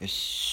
よし